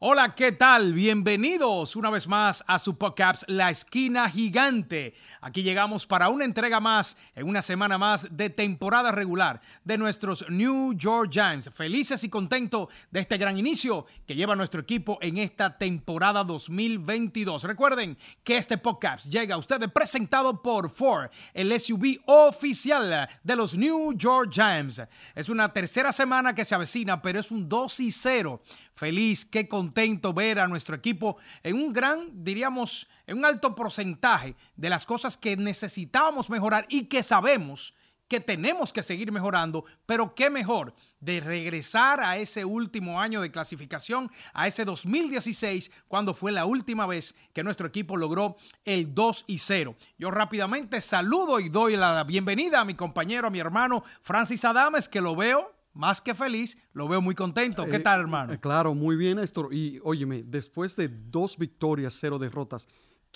Hola, ¿qué tal? Bienvenidos una vez más a su podcast La Esquina Gigante. Aquí llegamos para una entrega más, en una semana más de temporada regular de nuestros New York Giants. Felices y contentos de este gran inicio que lleva nuestro equipo en esta temporada 2022. Recuerden que este podcast llega a ustedes presentado por Ford, el SUV oficial de los New York Giants. Es una tercera semana que se avecina, pero es un 2 y 0 feliz, qué contento ver a nuestro equipo en un gran, diríamos, en un alto porcentaje de las cosas que necesitábamos mejorar y que sabemos que tenemos que seguir mejorando, pero qué mejor de regresar a ese último año de clasificación, a ese 2016, cuando fue la última vez que nuestro equipo logró el 2 y 0. Yo rápidamente saludo y doy la bienvenida a mi compañero, a mi hermano Francis Adames, que lo veo más que feliz, lo veo muy contento. ¿Qué eh, tal, hermano? Eh, claro, muy bien, Néstor. Y óyeme, después de dos victorias, cero derrotas,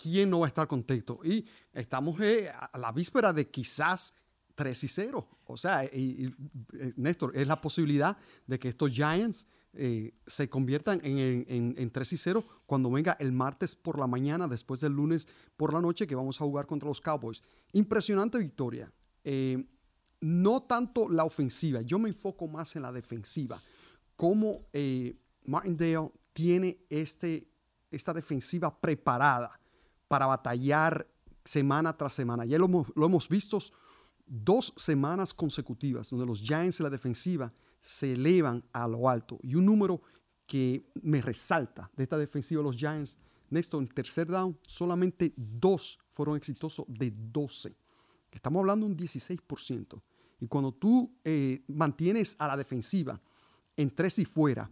¿quién no va a estar contento? Y estamos eh, a la víspera de quizás 3 y 0. O sea, Néstor, es la posibilidad de que estos Giants se conviertan en, en, 3 y 0 cuando venga el martes por la mañana, después del lunes por la noche, que vamos a jugar contra los Cowboys. Impresionante victoria no tanto la ofensiva, yo me enfoco más en la defensiva. Cómo eh, Martindale tiene este, esta defensiva preparada para batallar semana tras semana. Ya lo hemos, visto dos semanas consecutivas donde los Giants en la defensiva se elevan a lo alto. Y un número que me resalta de esta defensiva de los Giants, Néstor, en tercer down, solamente dos fueron exitosos de 12. Estamos hablando de un 16%. Y cuando tú eh, mantienes a la defensiva en tres y fuera,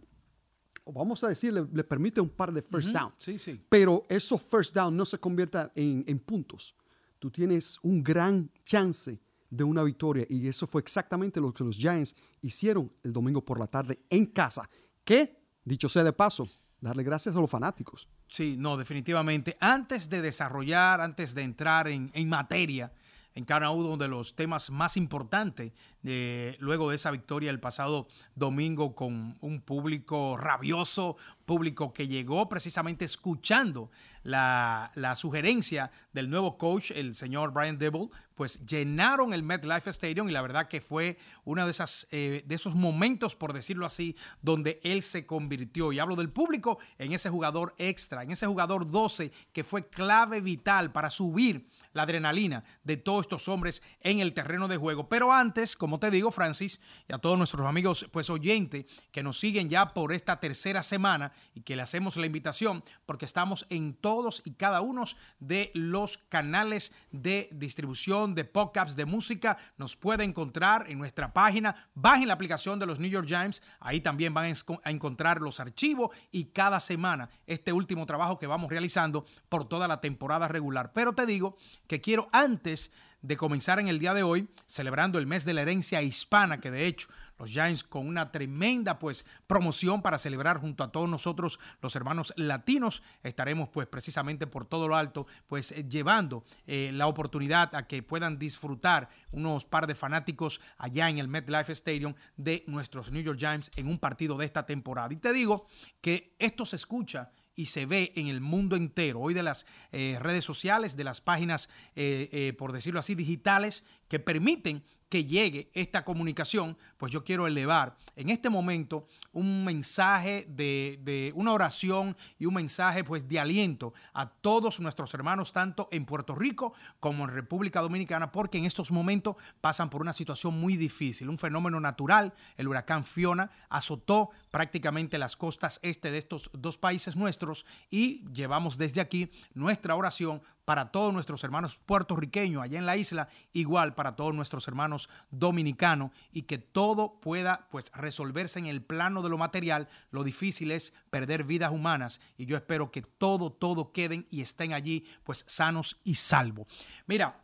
vamos a decir, le, permite un par de first down. Sí, sí. Pero esos first down no se conviertan en, en puntos. Tú tienes un gran chance de una victoria. Y eso fue exactamente lo que los Giants hicieron el domingo por la tarde en casa. Que, dicho sea de paso, darle gracias a los fanáticos. Sí, no, definitivamente. Antes de desarrollar, antes de entrar en, en materia, en cada uno de los temas más importantes luego de esa victoria el pasado domingo con un público rabioso, público que llegó precisamente escuchando la, sugerencia del nuevo coach, el señor Brian Dibble, pues llenaron el MetLife Stadium y la verdad que fue uno de, esas, eh, de esos momentos, por decirlo así, donde él se convirtió, y hablo del público, en ese jugador extra, en ese jugador 12 que fue clave vital para subir la adrenalina de todos estos hombres en el terreno de juego. Pero antes, como te digo, Francis, y a todos nuestros amigos pues oyentes que nos siguen ya por esta tercera semana y que le hacemos la invitación porque estamos en todos y cada uno de los canales de distribución de podcasts de música. Nos puede encontrar en nuestra página, bajen la aplicación de los New York Giants, ahí también van a encontrar los archivos y cada semana este último trabajo que vamos realizando por toda la temporada regular. Pero te digo que quiero antes de comenzar en el día de hoy, celebrando el mes de la herencia hispana, que de hecho los Giants con una tremenda pues promoción para celebrar junto a todos nosotros los hermanos latinos, estaremos pues precisamente por todo lo alto pues eh, llevando eh, la oportunidad a que puedan disfrutar unos par de fanáticos allá en el MetLife Stadium de nuestros New York Giants en un partido de esta temporada. Y te digo que esto se escucha y se ve en el mundo entero, hoy de las eh, redes sociales, de las páginas, eh, eh, por decirlo así, digitales, que permiten que llegue esta comunicación, pues yo quiero elevar en este momento un mensaje de, una oración y un mensaje pues de aliento a todos nuestros hermanos, tanto en Puerto Rico como en República Dominicana, porque en estos momentos pasan por una situación muy difícil, un fenómeno natural, el huracán Fiona azotó prácticamente las costas este de estos dos países nuestros y llevamos desde aquí nuestra oración para todos nuestros hermanos puertorriqueños allá en la isla, igual para todos nuestros hermanos dominicanos y que todo pueda pues resolverse en el plano de lo material. Lo difícil es perder vidas humanas y yo espero que todo, todo queden y estén allí pues sanos y salvos. Mira,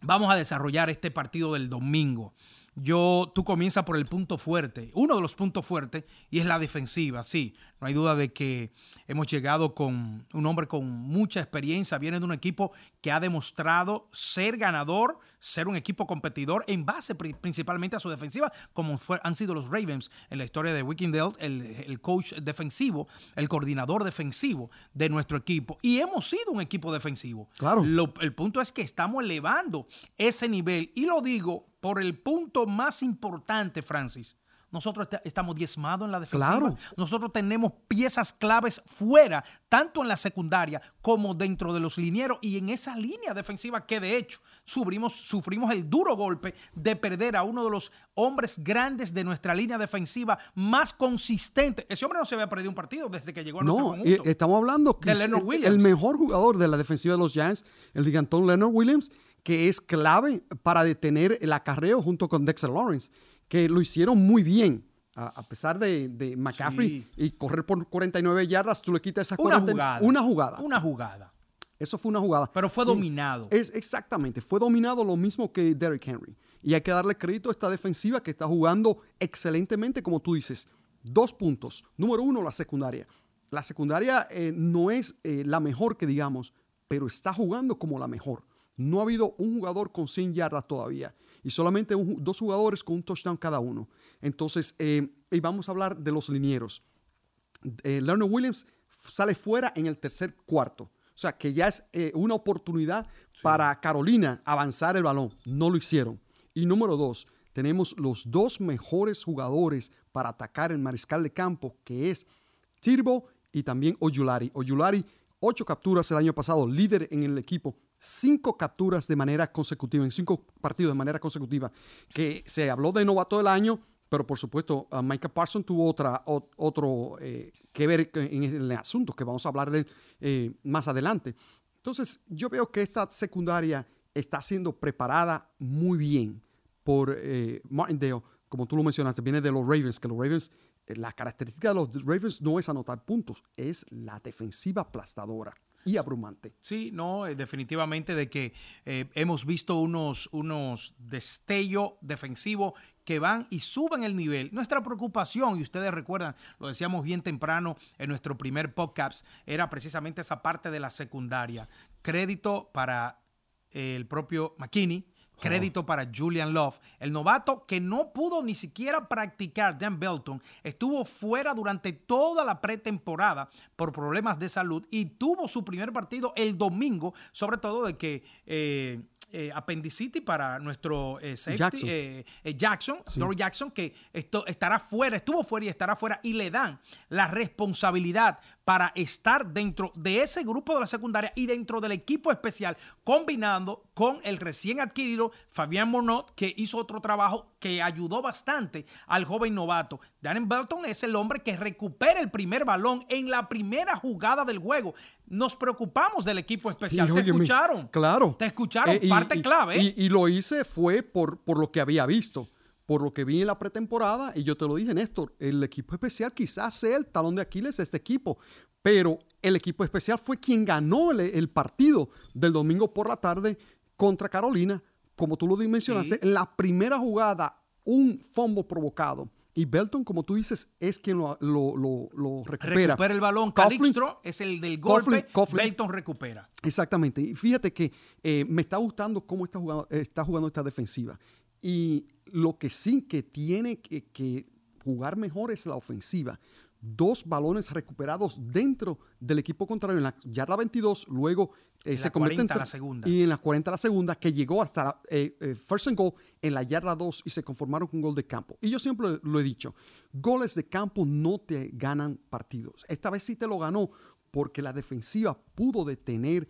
vamos a desarrollar este partido del domingo. Yo, tú comienzas por el punto fuerte, uno de los puntos fuertes, y es la defensiva. Sí, no hay duda de que hemos llegado con un hombre con mucha experiencia, viene de un equipo que ha demostrado ser ganador, ser un equipo competidor en base principalmente a su defensiva, como han sido los Ravens en la historia de Wickendale, el, el coach defensivo, el coordinador defensivo de nuestro equipo. Y hemos sido un equipo defensivo. Claro. el punto es que estamos elevando ese nivel. Y lo digo por el punto más importante, Francis nosotros estamos diezmados en la defensiva. Nosotros tenemos piezas claves fuera, tanto en la secundaria como dentro de los linieros y en esa línea defensiva que de hecho sufrimos, sufrimos el duro golpe de perder a uno de los hombres grandes de nuestra línea defensiva más consistente. Ese hombre no se había perdido un partido desde que llegó a nuestro conjunto. estamos hablando que de el, el mejor jugador de la defensiva de los Giants, el gigantón Leonard Williams, que es clave para detener el acarreo junto con Dexter Lawrence que lo hicieron muy bien. A, pesar de, de McCaffrey y correr por 49 yardas, tú le quitas esa una jugada. Una jugada. Una jugada. Eso fue una jugada. Pero fue dominado. Es exactamente, fue dominado lo mismo que Derrick Henry. Y hay que darle crédito a esta defensiva que está jugando excelentemente, como tú dices. Dos puntos. Número uno, la secundaria. La secundaria eh, no es eh, la mejor que digamos, pero está jugando como la mejor. No ha habido un jugador con 100 yardas todavía y solamente dos jugadores con un touchdown cada uno. Entonces, eh, y vamos a hablar de los linieros. Eh, Leonard Williams sale fuera en el tercer cuarto. O sea, que ya es eh, una oportunidad para Carolina avanzar el balón. No lo hicieron. Y número dos, tenemos los dos mejores jugadores para atacar el mariscal de campo, que es Tirbo y también Oyulari. Oyulari, ocho capturas el año pasado, líder en el equipo cinco capturas de manera consecutiva, en cinco partidos de manera consecutiva, que se habló de novato del año, pero por supuesto uh, Micah Parsons tuvo otra, otro eh, que ver en el asunto, que vamos a hablar de eh, más adelante. Entonces, yo veo que esta secundaria está siendo preparada muy bien por eh, Martindale, como tú lo mencionaste, viene de los Ravens, que los Ravens, la característica de los Ravens no es anotar puntos, es la defensiva aplastadora y abrumante. Sí, no, eh, definitivamente de que eh, hemos visto unos, unos destellos defensivos que van y suben el nivel. Nuestra preocupación, y ustedes recuerdan, lo decíamos bien temprano en nuestro primer podcast, era precisamente esa parte de la secundaria. Crédito para el propio McKinney, Crédito para Julian Love, el novato que no pudo ni siquiera practicar. Dan Belton estuvo fuera durante toda la pretemporada por problemas de salud y tuvo su primer partido el domingo, sobre todo de que eh, eh, apendicitis para nuestro eh, Jackson, eh, Jackson Dory Jackson, que esto, estará fuera, estuvo fuera y estará fuera, y le dan la responsabilidad para estar dentro de ese grupo de la secundaria y dentro del equipo especial, combinando con el recién adquirido Fabián Monod, que hizo otro trabajo que ayudó bastante al joven novato. Darren Belton es el hombre que recupera el primer balón en la primera jugada del juego. Nos preocupamos del equipo especial. ¿Te escucharon? Claro. Te escucharon, eh, parte clave. Y, lo hice fue por, por lo que había visto por lo que vi en la pretemporada, y yo te lo dije, Néstor, el equipo especial quizás sea el talón de Aquiles de este equipo, pero el equipo especial fue quien ganó el, partido del domingo por la tarde contra Carolina, como tú lo dimensionaste, en la primera jugada, un fombo provocado. Y Belton, como tú dices, es quien lo, recupera. Recupera el balón. Calixtro es el del golpe. Belton recupera. Exactamente. Y fíjate que eh, me está gustando cómo está jugando, está jugando esta defensiva. Y lo que sí que tiene que, jugar mejor es la ofensiva dos balones recuperados dentro del equipo contrario en la yarda 22, luego eh, se convierte en la segunda. Y en la 40 la segunda, que llegó hasta eh, eh, first and goal en la yarda 2 y se conformaron con gol de campo. Y yo siempre lo he dicho, goles de campo no te ganan partidos. Esta vez sí te lo ganó porque la defensiva pudo detener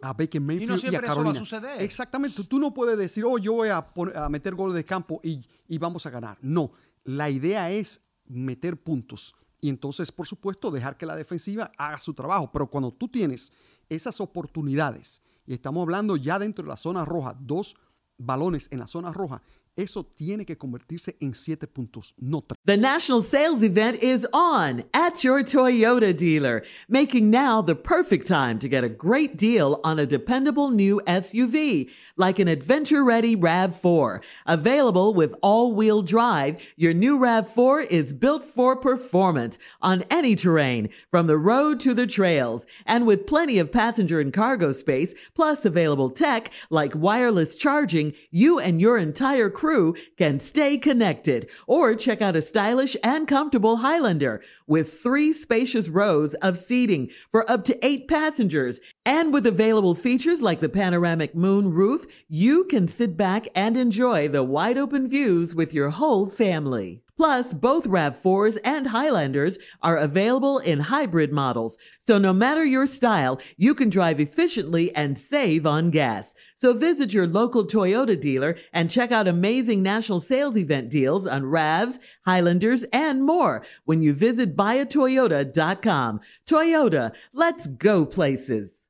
a Baker Mayfield y, a Carolina. Exactamente, tú no puedes decir, oh, yo voy a, meter gol de campo y, y, vamos a ganar. No, la idea es meter puntos y entonces, por supuesto, dejar que la defensiva haga su trabajo. Pero cuando tú tienes esas oportunidades, y estamos hablando ya dentro de la zona roja, dos balones en la zona roja, Eso tiene que convertirse en siete puntos, no. The national sales event is on at your Toyota dealer, making now the perfect time to get a great deal on a dependable new SUV, like an adventure ready RAV4. Available with all wheel drive, your new RAV4 is built for performance on any terrain, from the road to the trails, and with plenty of passenger and cargo space, plus available tech like wireless charging, you and your entire crew can stay connected. Or check out a stylish and comfortable Highlander with three spacious rows of seating for up to eight passengers. And with available features like the panoramic moon roof, you can sit back and enjoy the wide open views with your whole family. Plus, both RAV4s and Highlanders are available in hybrid models, so no matter your style, you can drive efficiently and save on gas. So visit your local Toyota dealer and check out amazing national sales event deals on RAVs, Highlanders, and more when you visit buyatoyota.com. Toyota, let's go places.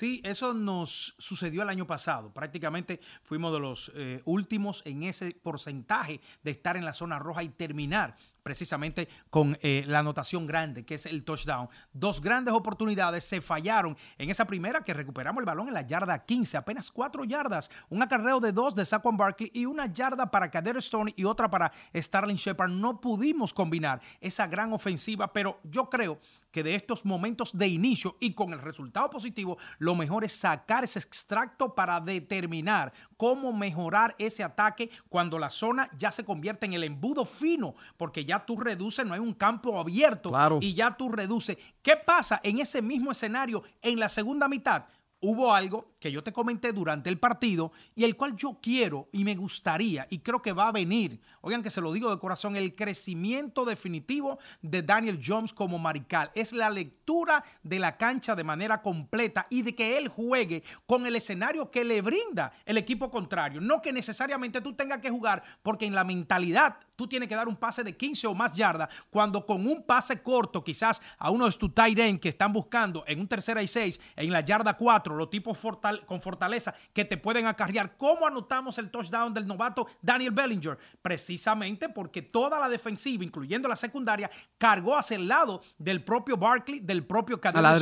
Sí, eso nos sucedió el año pasado. Prácticamente fuimos de los eh, últimos en ese porcentaje de estar en la zona roja y terminar precisamente con eh, la anotación grande, que es el touchdown. Dos grandes oportunidades se fallaron en esa primera que recuperamos el balón en la yarda 15, apenas cuatro yardas, un acarreo de dos de Saquon Barkley y una yarda para Kader Stone y otra para Starling Shepard. No pudimos combinar esa gran ofensiva, pero yo creo que de estos momentos de inicio y con el resultado positivo, lo mejor es sacar ese extracto para determinar cómo mejorar ese ataque cuando la zona ya se convierte en el embudo fino, porque ya tú reduces, no hay un campo abierto y ya tú reduces. ¿Qué pasa en ese mismo escenario en la segunda mitad? Hubo algo que yo te comenté durante el partido y el cual yo quiero y me gustaría y creo que va a venir, oigan que se lo digo de corazón, el crecimiento definitivo de Daniel Jones como marical. Es la lectura de la cancha de manera completa y de que él juegue con el escenario que le brinda el equipo contrario. No que necesariamente tú tengas que jugar porque en la mentalidad tú tienes que dar un pase de 15 o más yardas cuando con un pase corto quizás a uno de tus tight end que están buscando en un tercera y seis en la yarda 4, los tipos con fortaleza que te pueden acarrear. ¿Cómo anotamos el touchdown del novato Daniel Bellinger? Precisamente porque toda la defensiva, incluyendo la secundaria, cargó hacia el lado del propio Barkley, del propio Cadena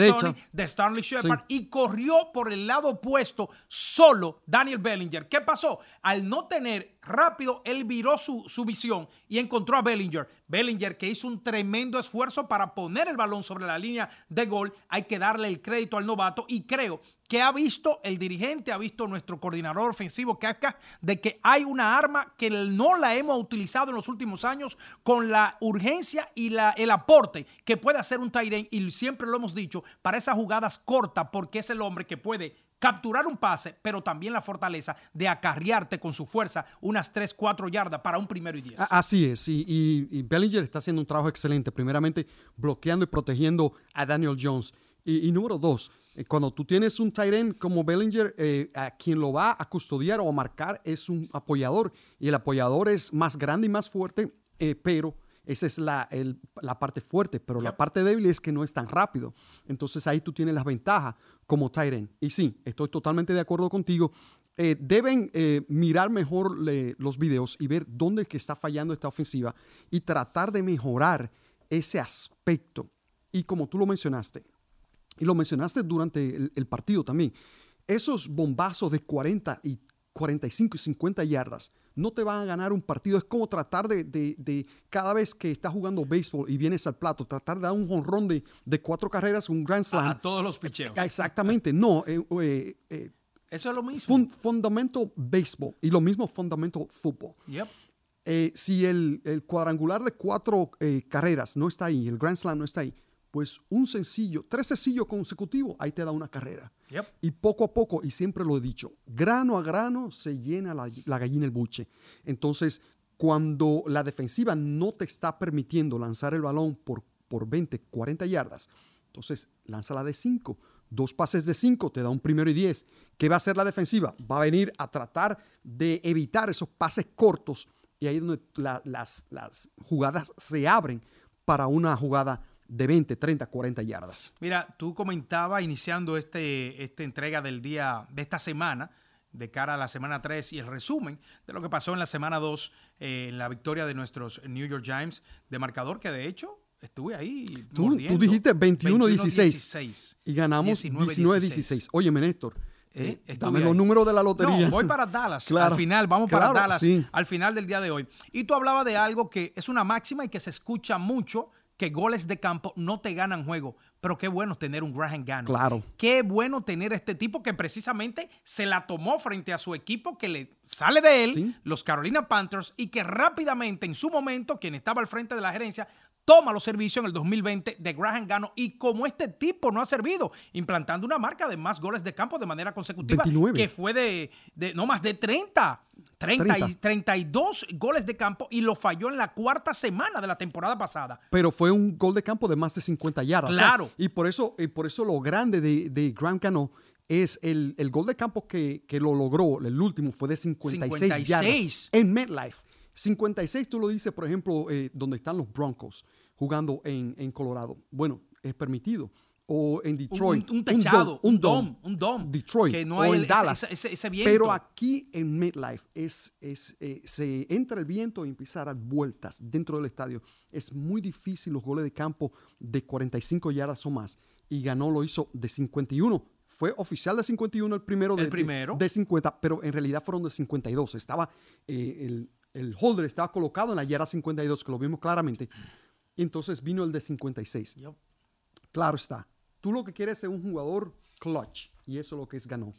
de Stanley Shepard y corrió por el lado opuesto solo Daniel Bellinger. ¿Qué pasó? Al no tener rápido, él viró su, su, visión y encontró a Bellinger. Bellinger que hizo un tremendo esfuerzo para poner el balón sobre la línea de gol. Hay que darle el crédito al novato y creo que ha visto el dirigente, ha visto nuestro coordinador ofensivo acá de que hay una arma que no la hemos utilizado en los últimos años con la urgencia y la, el aporte que puede hacer un Tyren y siempre lo hemos dicho para esas jugadas cortas porque es el hombre que puede capturar un pase, pero también la fortaleza de acarrearte con su fuerza unas 3, 4 yardas para un primero y 10. Así es, y, Bellinger está haciendo un trabajo excelente, primeramente bloqueando y protegiendo a Daniel Jones. Y, número dos, eh, cuando tú tienes un tight end como Bellinger, eh, a quien lo va a custodiar o a marcar es un apoyador, y el apoyador es más grande y más fuerte, eh, pero esa es la, la parte fuerte, pero la parte débil es que no es tan rápido. Entonces ahí tú tienes las ventajas como Tyren. Y sí, estoy totalmente de acuerdo contigo. Eh, deben eh, mirar mejor los videos y ver dónde es que está fallando esta ofensiva y tratar de mejorar ese aspecto. Y como tú lo mencionaste, y lo mencionaste durante el, el partido también, esos bombazos de 40 y 45 y 50 yardas no te van a ganar un partido. Es como tratar de, cada vez que estás jugando béisbol y vienes al plato, tratar de dar un honrón de, de cuatro carreras, un grand slam. A todos los picheos. Exactamente, no. Eh, eh, eh, Eso es lo mismo. fundamento béisbol y lo mismo fundamento fútbol. si el, el, cuadrangular de cuatro carreras no está ahí, el grand slam no está ahí, pues un sencillo, tres sencillos consecutivos, ahí te da una carrera. Y poco a poco, y siempre lo he dicho, grano a grano se llena la, gallina el buche. Entonces, cuando la defensiva no te está permitiendo lanzar el balón por, por 20, 40 yardas, entonces lánzala de 5. Dos pases de 5 te da un primero y 10. ¿Qué va a hacer la defensiva? Va a venir a tratar de evitar esos pases cortos y ahí es donde las, las jugadas se abren para una jugada de 20, 30, 40 yardas. Mira, tú comentabas iniciando este, esta entrega del día de esta semana de cara a la semana 3 y el resumen de lo que pasó en la semana 2 eh, en la victoria de nuestros New York Giants de marcador que de hecho estuve ahí. Tú, tú dijiste 21-16 y ganamos 19-16. Oye, Néstor. Eh, eh dame los números de la lotería. No, voy para Dallas. al final, vamos para Dallas al final del día de hoy. Y tú hablabas de algo que es una máxima y que se escucha mucho, que goles de campo no te ganan juego. Pero qué bueno tener un Graham Gano. Claro. Qué bueno tener este tipo que precisamente se la tomó frente a su equipo que le sale de él, los Carolina Panthers, y que rápidamente en su momento, quien estaba al frente de la gerencia, toma los servicios en el 2020 de Graham Gano y como este tipo no ha servido, implantando una marca de más goles de campo de manera consecutiva, que fue de, no más de 30. 30, Y 32 goles de campo y lo falló en la cuarta semana de la temporada pasada. Pero fue un gol de campo de más de 50 yardas. Claro. y por eso, y por eso lo grande de, de Graham Gano es el, gol de campo que, lo logró, el último fue de 56, 56. yardas en MetLife. 56, tú lo dices, por ejemplo, eh, donde están los Broncos jugando en, Colorado. Bueno, es permitido. O en Detroit. Un, techado, un dom, un dom. Detroit. Que no hay en Dallas. Ese, viento. Pero aquí en MetLife es, es, eh, se entra el viento y empieza a dar vueltas dentro del estadio. Es muy difícil los goles de campo de 45 yardas o más. Y ganó, lo hizo de 51 fue oficial de 51 el primero de, el primero. de, 50, pero en realidad fueron de 52. Estaba eh, el, el holder estaba colocado en la yarda 52, que lo vimos claramente. Y entonces vino el de 56. Claro está. Tú lo que quieres es un jugador clutch. Y eso es lo que es ganó.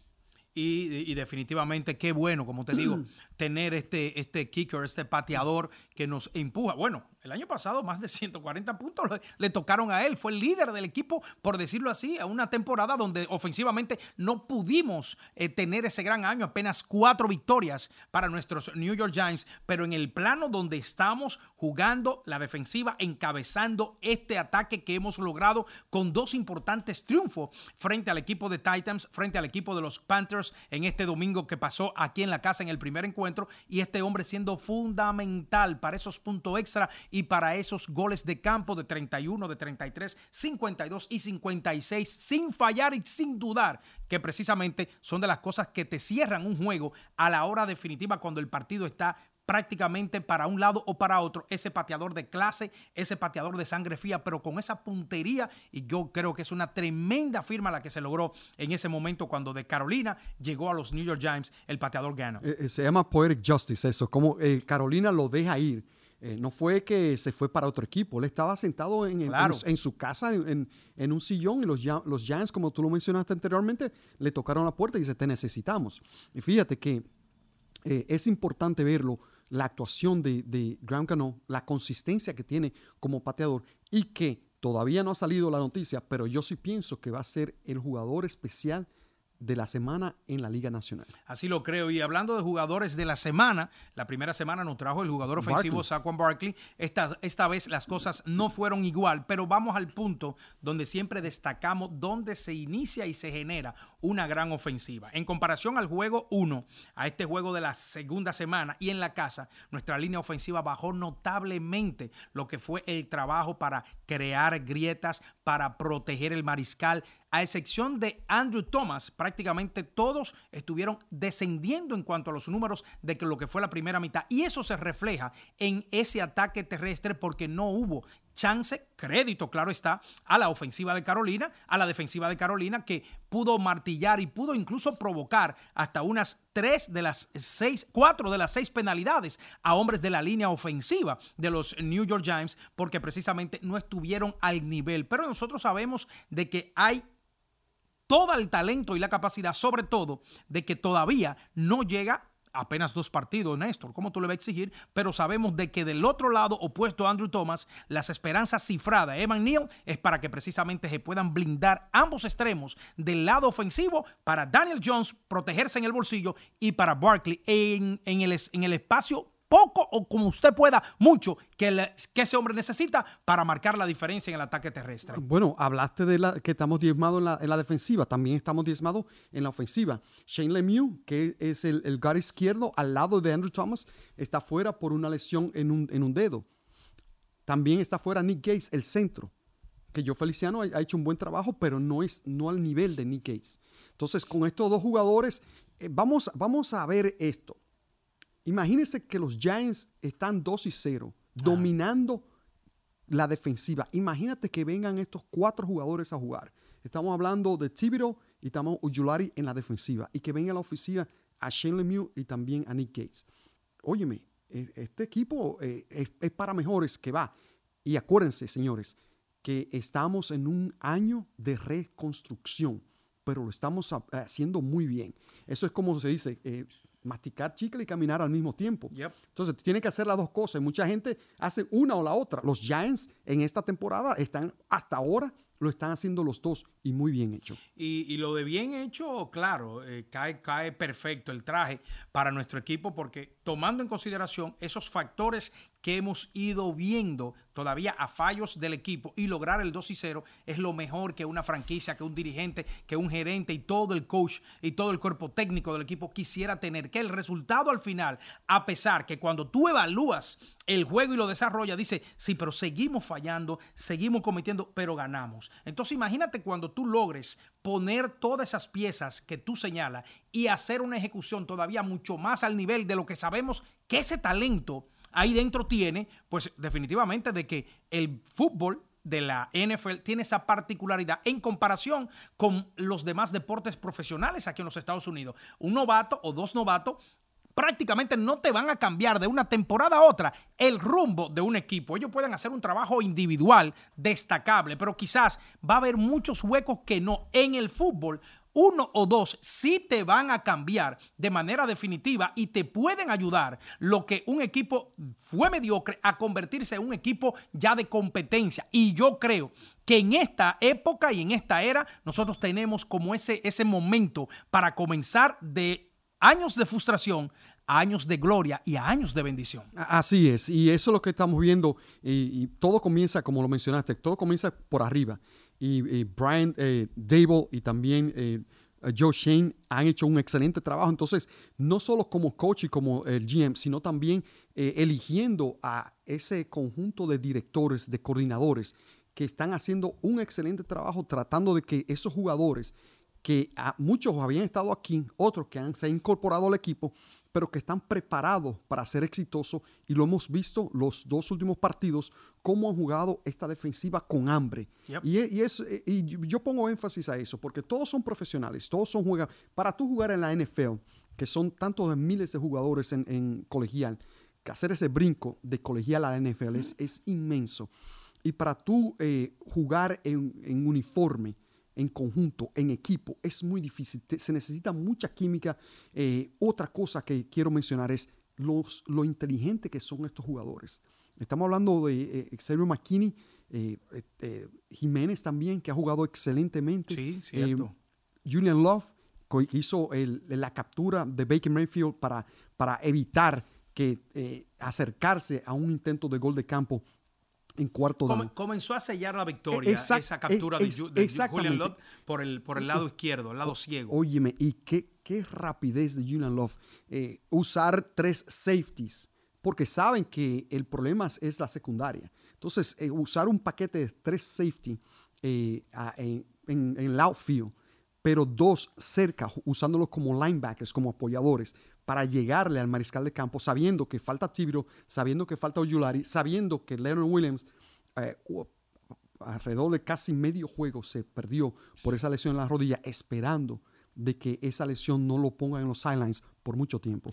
Y, definitivamente qué bueno, como te digo, tener este, este kicker, este pateador que nos empuja. Bueno, el año pasado más de 140 puntos le, tocaron a él. Fue el líder del equipo, por decirlo así, a una temporada donde ofensivamente no pudimos eh, tener ese gran año. Apenas cuatro victorias para nuestros New York Giants. Pero en el plano donde estamos jugando la defensiva, encabezando este ataque que hemos logrado con dos importantes triunfos frente al equipo de Titans, frente al equipo de los Panthers en este domingo que pasó aquí en la casa en el primer encuentro. Y este hombre siendo fundamental para esos puntos extra y para esos goles de campo de 31, de 33, 52 y 56 sin fallar y sin dudar que precisamente son de las cosas que te cierran un juego a la hora definitiva cuando el partido está prácticamente para un lado o para otro, ese pateador de clase, ese pateador de sangre fría, pero con esa puntería, y yo creo que es una tremenda firma la que se logró en ese momento cuando de Carolina llegó a los New York Giants el pateador Gano. Eh, eh, se llama Poetic Justice eso, como eh, Carolina lo deja ir eh, no fue que se fue para otro equipo, él estaba sentado en, en, su casa, en, un sillón, y los, los Giants, como tú lo mencionaste anteriormente, le tocaron la puerta y dice, te necesitamos. Y fíjate que eh, es importante verlo, la actuación de, de Graham Cano, la consistencia que tiene como pateador y que todavía no ha salido la noticia, pero yo sí pienso que va a ser el jugador especial de la semana en la Liga Nacional. Así lo creo. Y hablando de jugadores de la semana, la primera semana nos trajo el jugador ofensivo Saquon Barkley. Esta, esta vez las cosas no fueron igual, pero vamos al punto donde siempre destacamos dónde se inicia y se genera una gran ofensiva. En comparación al juego 1, a este juego de la segunda semana y en la casa, nuestra línea ofensiva bajó notablemente lo que fue el trabajo para crear grietas, para proteger el mariscal a excepción de Andrew Thomas, prácticamente todos estuvieron descendiendo en cuanto a los números de lo que fue la primera mitad. Y eso se refleja en ese ataque terrestre porque no hubo chance, crédito, claro está, a la ofensiva de Carolina, a la defensiva de Carolina, que pudo martillar y pudo incluso provocar hasta unas tres de las seis, cuatro de las seis penalidades a hombres de la línea ofensiva de los New York Giants, porque precisamente no estuvieron al nivel. Pero nosotros sabemos de que hay todo el talento y la capacidad, sobre todo, de que todavía no llega apenas dos partidos, Néstor, ¿cómo tú le vas a exigir? Pero sabemos de que del otro lado, opuesto a Andrew Thomas, las esperanzas cifradas de Evan Neal es para que precisamente se puedan blindar ambos extremos del lado ofensivo para Daniel Jones protegerse en el bolsillo y para Barkley en, en, el, en el espacio poco o como usted pueda, mucho que, que, ese hombre necesita para marcar la diferencia en el ataque terrestre. Bueno, hablaste de la, que estamos diezmados en la, en la defensiva, también estamos diezmados en la ofensiva. Shane Lemieux, que es el, el guard izquierdo al lado de Andrew Thomas, está fuera por una lesión en un, dedo. También está fuera Nick Gates, el centro, que yo Feliciano ha, ha hecho un buen trabajo, pero no es no al nivel de Nick Gates. Entonces, con estos dos jugadores eh, vamos, vamos a ver esto. Imagínense que los Giants están 2 y 0, dominando la defensiva. Imagínate que vengan estos cuatro jugadores a jugar. Estamos hablando de Tibiro y estamos Ujulari en la defensiva. Y que venga a la oficina a Shane Lemieux y también a Nick Gates. Óyeme, e, este equipo eh, es, es para mejores que va. Y acuérdense, señores, que estamos en un año de reconstrucción, pero lo estamos haciendo muy bien. Eso es como se dice, eh, masticar chicle y caminar al mismo tiempo. Entonces, tiene que hacer las dos cosas. Mucha gente hace una o la otra. Los Giants en esta temporada están hasta ahora lo están haciendo los dos y muy bien hecho. Y, lo de bien hecho, claro, eh, cae, cae perfecto el traje para nuestro equipo porque tomando en consideración esos factores que hemos ido viendo todavía a fallos del equipo y lograr el 2 y 0 es lo mejor que una franquicia, que un dirigente, que un gerente y todo el coach y todo el cuerpo técnico del equipo quisiera tener. Que el resultado al final, a pesar que cuando tú evalúas el juego y lo desarrollas, dice, sí, pero seguimos fallando, seguimos cometiendo, pero ganamos. Entonces imagínate cuando tú logres poner todas esas piezas que tú señalas y hacer una ejecución todavía mucho más al nivel de lo que sabemos que ese talento ahí dentro tiene, pues definitivamente de que el fútbol de la NFL tiene esa particularidad en comparación con los demás deportes profesionales aquí en los Estados Unidos. Un novato o dos novatos prácticamente no te van a cambiar de una temporada a otra el rumbo de un equipo. Ellos pueden hacer un trabajo individual destacable, pero quizás va a haber muchos huecos que no. En el fútbol uno o dos sí te van a cambiar de manera definitiva y te pueden ayudar lo que un equipo fue mediocre a convertirse en un equipo ya de competencia. Y yo creo que en esta época y en esta era nosotros tenemos como ese, ese momento para comenzar de años de frustración a años de gloria y a años de bendición. Así es, y eso es lo que estamos viendo, y, y todo comienza, como lo mencionaste, todo comienza por arriba y, Brian eh, Dable y también eh, Joe Shane han hecho un excelente trabajo. Entonces, no solo como coach y como el GM, sino también eh, eligiendo a ese conjunto de directores, de coordinadores que están haciendo un excelente trabajo tratando de que esos jugadores que muchos habían estado aquí, otros que han, se han incorporado al equipo, pero que están preparados para ser exitosos y lo hemos visto los dos últimos partidos, cómo han jugado esta defensiva con hambre. Y, es, y yo pongo énfasis a eso, porque todos son profesionales, todos son jugadores. Para tú jugar en la NFL, que son tantos de miles de jugadores en, colegial, que hacer ese brinco de colegial a la NFL es, inmenso. Y para tú eh, jugar en, en uniforme, en conjunto, en equipo, es muy difícil. se necesita mucha química. Eh, otra cosa que quiero mencionar es los, lo inteligente que son estos jugadores. Estamos hablando de eh, Xavier McKinney, eh, Jiménez también, que ha jugado excelentemente. Sí, cierto. Julian Love, que hizo la captura de Baker Mayfield para, para evitar que acercarse a un intento de gol de campo en cuarto down. comenzó a sellar la victoria esa captura de, Julian Love por el, por el lado izquierdo, el lado ciego. Óyeme, y qué, qué rapidez de Julian Love eh, usar tres safeties, porque saben que el problema es la secundaria. Entonces, eh, usar un paquete de tres safety eh, en, en, en el outfield, pero dos cerca, usándolos como linebackers, como apoyadores, para llegarle al mariscal de campo, sabiendo que falta Tibiro, sabiendo que falta Oyulari, sabiendo que Leonard Williams eh, alrededor de casi medio juego se perdió por esa lesión en la rodilla, esperando de que esa lesión no lo ponga en los sidelines por mucho tiempo.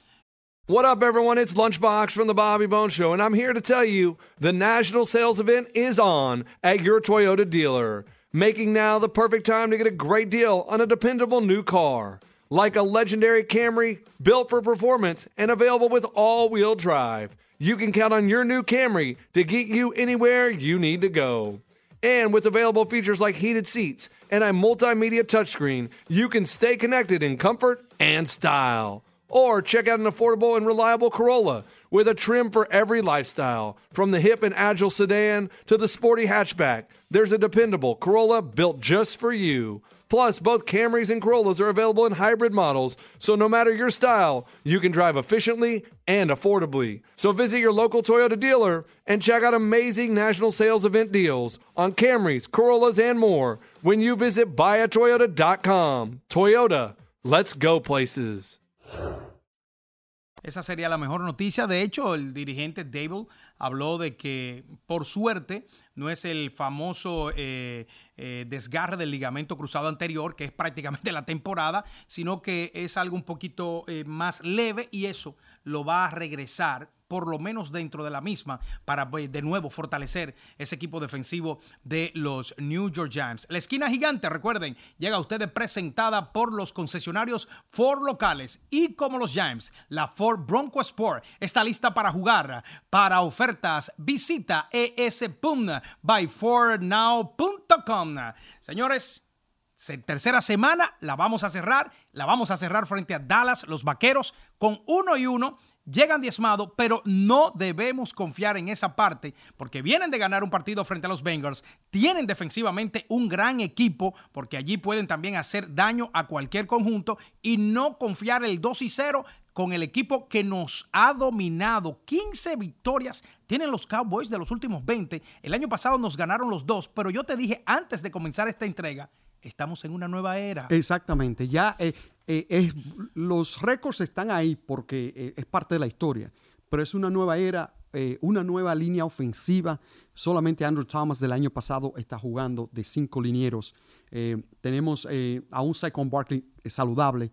What up, everyone? It's Lunchbox from the Bobby Bone Show, and I'm here to tell you the national sales event is on at your Toyota dealer, making now the perfect time to get a great deal on a dependable new car. Like a legendary Camry built for performance and available with all wheel drive, you can count on your new Camry to get you anywhere you need to go. And with available features like heated seats and a multimedia touchscreen, you can stay connected in comfort and style. Or check out an affordable and reliable Corolla with a trim for every lifestyle. From the hip and agile sedan to the sporty hatchback, there's a dependable Corolla built just for you. Plus, both Camrys and Corollas are available in hybrid models, so no matter your style, you can drive efficiently and affordably. So visit your local Toyota dealer and check out amazing national sales event deals on Camrys, Corollas, and more when you visit buyatoyota.com. Toyota, Let's go places. Esa sería la mejor noticia. De hecho, el dirigente Dable habló de que, por suerte, no es el famoso eh, eh, desgarre del ligamento cruzado anterior, que es prácticamente la temporada, sino que es algo un poquito eh, más leve y eso lo va a regresar por lo menos dentro de la misma, para pues, de nuevo fortalecer ese equipo defensivo de los New York Giants. La esquina gigante, recuerden, llega a ustedes presentada por los concesionarios Ford locales y como los Giants, la Ford Bronco Sport está lista para jugar. Para ofertas, visita es.byfordnow.com. Señores, tercera semana la vamos a cerrar, la vamos a cerrar frente a Dallas, los Vaqueros, con uno y uno llegan diezmados, pero no debemos confiar en esa parte porque vienen de ganar un partido frente a los Bengals, tienen defensivamente un gran equipo porque allí pueden también hacer daño a cualquier conjunto y no confiar el 2 y 0 con el equipo que nos ha dominado. 15 victorias tienen los Cowboys de los últimos 20. El año pasado nos ganaron los dos, pero yo te dije antes de comenzar esta entrega, estamos en una nueva era. Exactamente, ya eh, eh, los récords están ahí porque eh, es parte de la historia, pero es una nueva era, una nueva línea ofensiva. Solamente Andrew Thomas del año pasado está jugando de cinco linieros. tenemos a un Saquon Barkley saludable.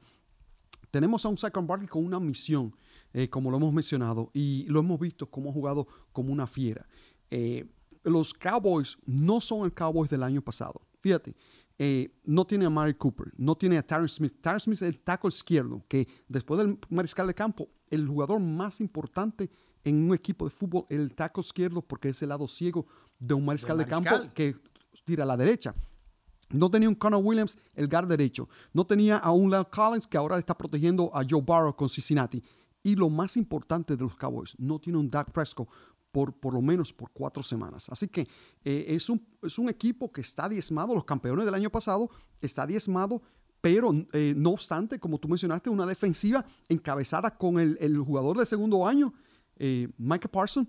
Tenemos a un Saquon Barkley con una misión, como lo hemos mencionado, y lo hemos visto como ha jugado como una fiera. los Cowboys no son el Cowboys del año pasado. Fíjate, eh, no tiene a Mary Cooper, no tiene a Tyron Smith. Tyron Smith es el taco izquierdo, que después del mariscal de campo, el jugador más importante en un equipo de fútbol, el taco izquierdo, porque es el lado ciego de un mariscal de, campo que tira a la derecha. No tenía un Connor Williams, el guard derecho. No tenía a un Lyle Collins, que ahora está protegiendo a Joe Barrow con Cincinnati. Y lo más importante de los Cowboys, no tiene un Dak Prescott, por, por lo menos por cuatro semanas. Así que eh, es, un, es un equipo que está diezmado, los campeones del año pasado, está diezmado, pero eh, no obstante, como tú mencionaste, una defensiva encabezada con el, el jugador de segundo año, eh, Micah Parsons,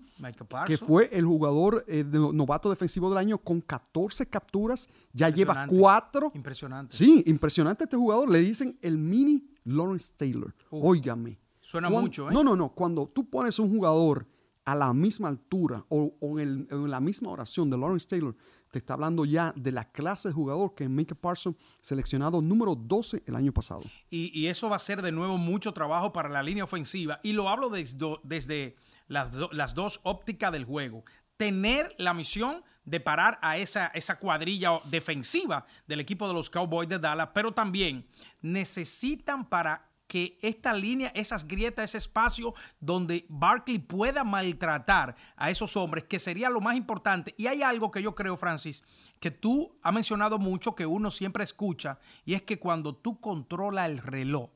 que fue el jugador eh, de novato defensivo del año con 14 capturas, ya lleva cuatro. Impresionante. Sí, impresionante este jugador. Le dicen el mini Lawrence Taylor. Óigame. Suena mucho, ¿eh? No, no, no. Cuando tú pones un jugador a la misma altura o, en, la misma oración de Lawrence Taylor, te está hablando ya de la clase de jugador que es Micah Parsons, seleccionado número 12 el año pasado. Y, eso va a ser de nuevo mucho trabajo para la línea ofensiva. Y lo hablo desde, desde las, las, dos ópticas del juego. Tener la misión de parar a esa, esa cuadrilla defensiva del equipo de los Cowboys de Dallas, pero también necesitan para que esta línea, esas grietas, ese espacio donde Barkley pueda maltratar a esos hombres, que sería lo más importante. Y hay algo que yo creo, Francis, que tú has mencionado mucho, que uno siempre escucha, y es que cuando tú controlas el reloj,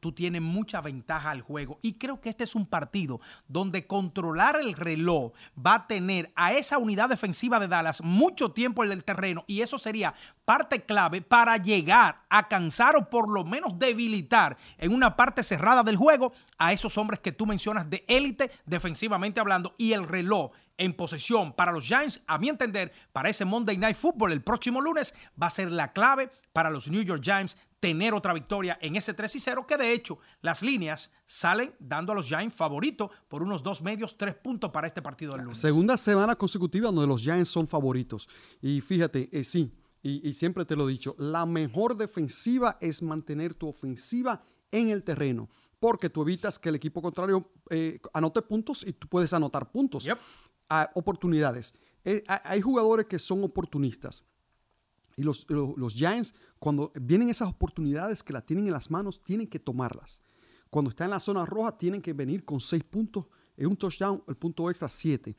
tú tienes mucha ventaja al juego. Y creo que este es un partido donde controlar el reloj va a tener a esa unidad defensiva de Dallas mucho tiempo en el terreno y eso sería parte clave para llegar a cansar o por lo menos debilitar en una parte cerrada del juego a esos hombres que tú mencionas de élite defensivamente hablando y el reloj en posesión para los Giants, a mi entender, para ese Monday Night Football el próximo lunes va a ser la clave para los New York Giants tener otra victoria en ese 3 y 0, que de hecho las líneas salen dando a los Giants favoritos por unos dos medios, tres puntos para este partido del lunes. Segunda semana consecutiva donde los Giants son favoritos. Y fíjate, eh, sí, y, siempre te lo he dicho, la mejor defensiva es mantener tu ofensiva en el terreno, porque tú evitas que el equipo contrario eh, anote puntos y tú puedes anotar puntos. Oportunidades. Eh, hay jugadores que son oportunistas. Y los, los, Giants, cuando vienen esas oportunidades que las tienen en las manos, tienen que tomarlas. Cuando está en la zona roja, tienen que venir con seis puntos. En un touchdown, el punto extra, siete.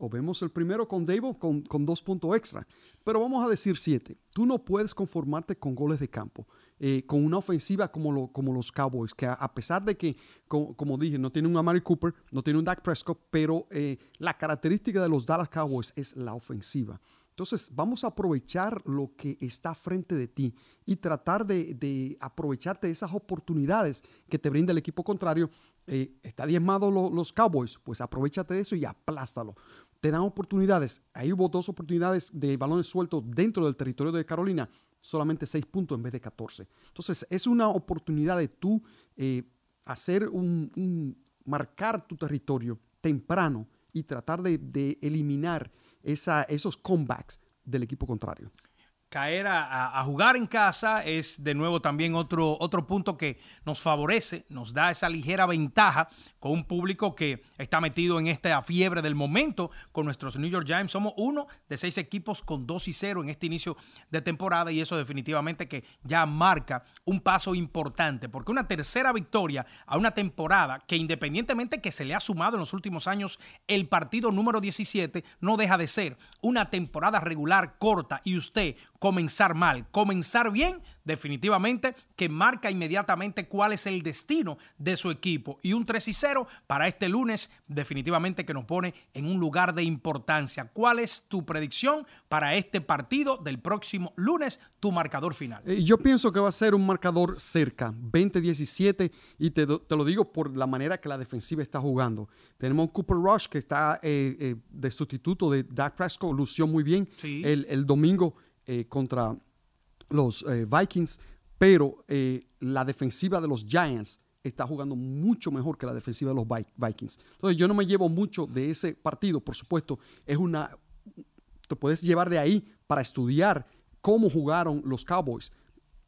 O vemos el primero con Davo con, con, dos puntos extra. Pero vamos a decir siete. Tú no puedes conformarte con goles de campo. Eh, con una ofensiva como, lo, como los Cowboys, que a, pesar de que, como, dije, no tiene un Amari Cooper, no tiene un Dak Prescott, pero eh, la característica de los Dallas Cowboys es la ofensiva. Entonces, vamos a aprovechar lo que está frente de ti y tratar de, aprovecharte de esas oportunidades que te brinda el equipo contrario. Eh, está diezmado los Cowboys, pues aprovechate de eso y aplástalo. te dan oportunidades. Ahí hubo dos oportunidades de balones sueltos dentro del territorio de Carolina, solamente seis puntos en vez de 14. Entonces, es una oportunidad de tú eh, hacer un, marcar tu territorio temprano y tratar de, eliminar esos comebacks del equipo contrario caer a, jugar en casa es de nuevo también otro, otro punto que nos favorece, nos da esa ligera ventaja con un público que está metido en esta fiebre del momento con nuestros New York Giants. Somos uno de seis equipos con 2 y 0 en este inicio de temporada y eso definitivamente que ya marca un paso importante porque una tercera victoria a una temporada que independientemente que se le ha sumado en los últimos años el partido número 17 no deja de ser una temporada regular corta y usted comenzar mal. Comenzar bien definitivamente que marca inmediatamente cuál es el destino de su equipo. Y un 3 y 0 para este lunes definitivamente que nos pone en un lugar de importancia. ¿Cuál es tu predicción para este partido del próximo lunes, tu marcador final? Eh, yo pienso que va a ser un marcador cerca, 20-17, y te, lo digo por la manera que la defensiva está jugando. Tenemos un Cooper Rush que está eh, eh, de sustituto de Dak Prescott, lució muy bien el, el domingo contra los eh, Vikings, pero eh, la defensiva de los Giants está jugando mucho mejor que la defensiva de los Vikings. Entonces yo no me llevo mucho de ese partido, por supuesto, es una, te puedes llevar de ahí para estudiar cómo jugaron los Cowboys,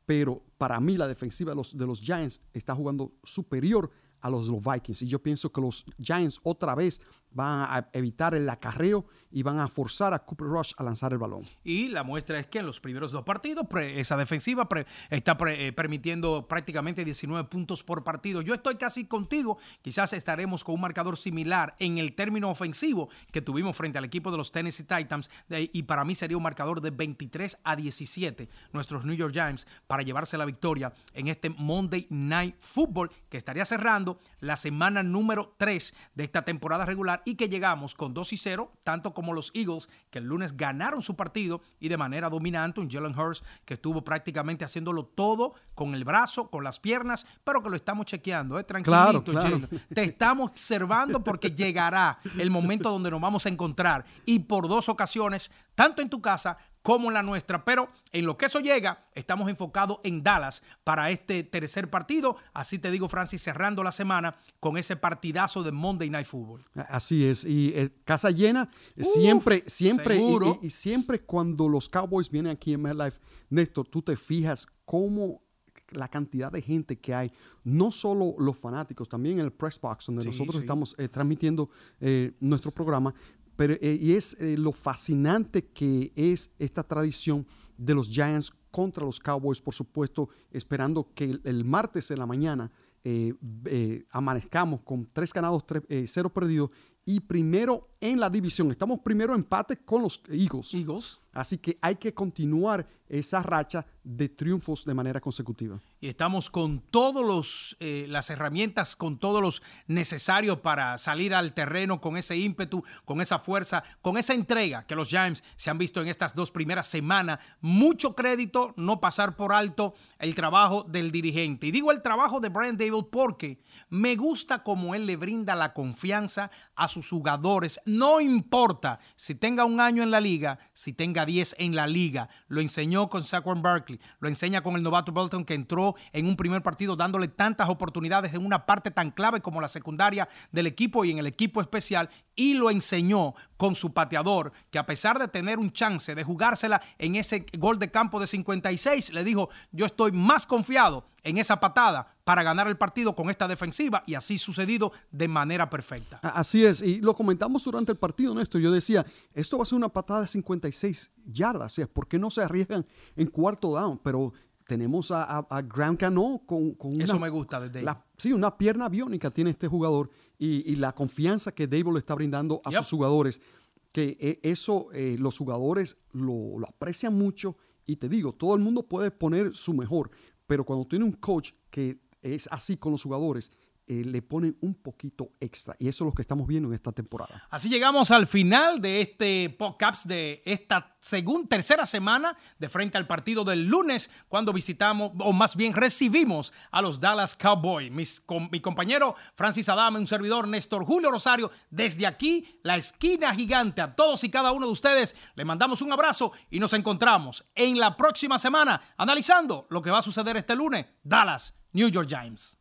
pero para mí la defensiva de los, de los Giants está jugando superior a los, los Vikings y yo pienso que los Giants otra vez van a evitar el acarreo y van a forzar a Cooper Rush a lanzar el balón. Y la muestra es que en los primeros dos partidos esa defensiva está eh, permitiendo prácticamente 19 puntos por partido. Yo estoy casi contigo, quizás estaremos con un marcador similar en el término ofensivo que tuvimos frente al equipo de los Tennessee Titans y para mí sería un marcador de 23 a 17 nuestros New York Giants para llevarse la victoria en este Monday Night Football que estaría cerrando la semana número 3 de esta temporada regular y que llegamos con 2 y 0, tanto como los Eagles, que el lunes ganaron su partido y de manera dominante, un Jalen Hurst que estuvo prácticamente haciéndolo todo con el brazo, con las piernas, pero que lo estamos chequeando, ¿eh? tranquilito, Te estamos observando porque llegará el momento donde nos vamos a encontrar y por dos ocasiones, tanto en tu casa como la nuestra. Pero en lo que eso llega, estamos enfocados en Dallas para este tercer partido. Así te digo, Francis, cerrando la semana con ese partidazo de Monday Night Football. Así es. Y eh, casa llena, siempre, siempre, y, siempre cuando los Cowboys vienen aquí en MetLife, Néstor, tú te fijas cómo la cantidad de gente que hay, no solo los fanáticos, también en el press box donde nosotros estamos eh, transmitiendo eh, nuestro programa, pero, eh, y es eh, lo fascinante que es esta tradición de los Giants contra los Cowboys, por supuesto, esperando que el, martes en la mañana eh, amanezcamos con tres ganados, cero perdidos y primero en la división. Estamos primero empate con los Eagles. Eagles. Así que hay que continuar esa racha de triunfos de manera consecutiva. Y estamos con todas eh, las herramientas, con todos los necesarios para salir al terreno con ese ímpetu, con esa fuerza, con esa entrega que los Giants se han visto en estas dos primeras semanas. Mucho crédito, no pasar por alto el trabajo del dirigente. Y digo el trabajo de Brian Dable porque me gusta como él le brinda la confianza a sus jugadores no importa si tenga un año en la liga, si tenga 10 en la liga. Lo enseñó con Saquon Barkley, lo enseña con el novato Bolton que entró en un primer partido dándole tantas oportunidades en una parte tan clave como la secundaria del equipo y en el equipo especial y lo enseñó con su pateador, que a pesar de tener un chance de jugársela en ese gol de campo de 56, le dijo, yo estoy más confiado en esa patada para ganar el partido con esta defensiva y así sucedido de manera perfecta. Así es, y lo comentamos durante el partido, Néstor. Yo decía, esto va a ser una patada de 56 yardas, o sea, ¿por qué no se arriesgan en cuarto down? Pero tenemos a, a, Graham Cano con, con Eso me gusta desde la, Sí, una pierna biónica tiene este jugador y, la confianza que Dable le está brindando a sus jugadores, que eh, eso eh, los jugadores lo, lo aprecian mucho y te digo, todo el mundo puede poner su mejor, pero cuando tiene un coach que es así con los jugadores, eh, le ponen un poquito extra. Y eso es lo que estamos viendo en esta temporada. Así llegamos al final de este podcast de esta segunda, tercera semana de frente al partido del lunes, cuando visitamos, o más bien recibimos a los Dallas Cowboys. con, mi compañero Francis Adame, un servidor Néstor Julio Rosario, desde aquí, la esquina gigante, a todos y cada uno de ustedes, le mandamos un abrazo y nos encontramos en la próxima semana analizando lo que va a suceder este lunes, Dallas, New York Giants.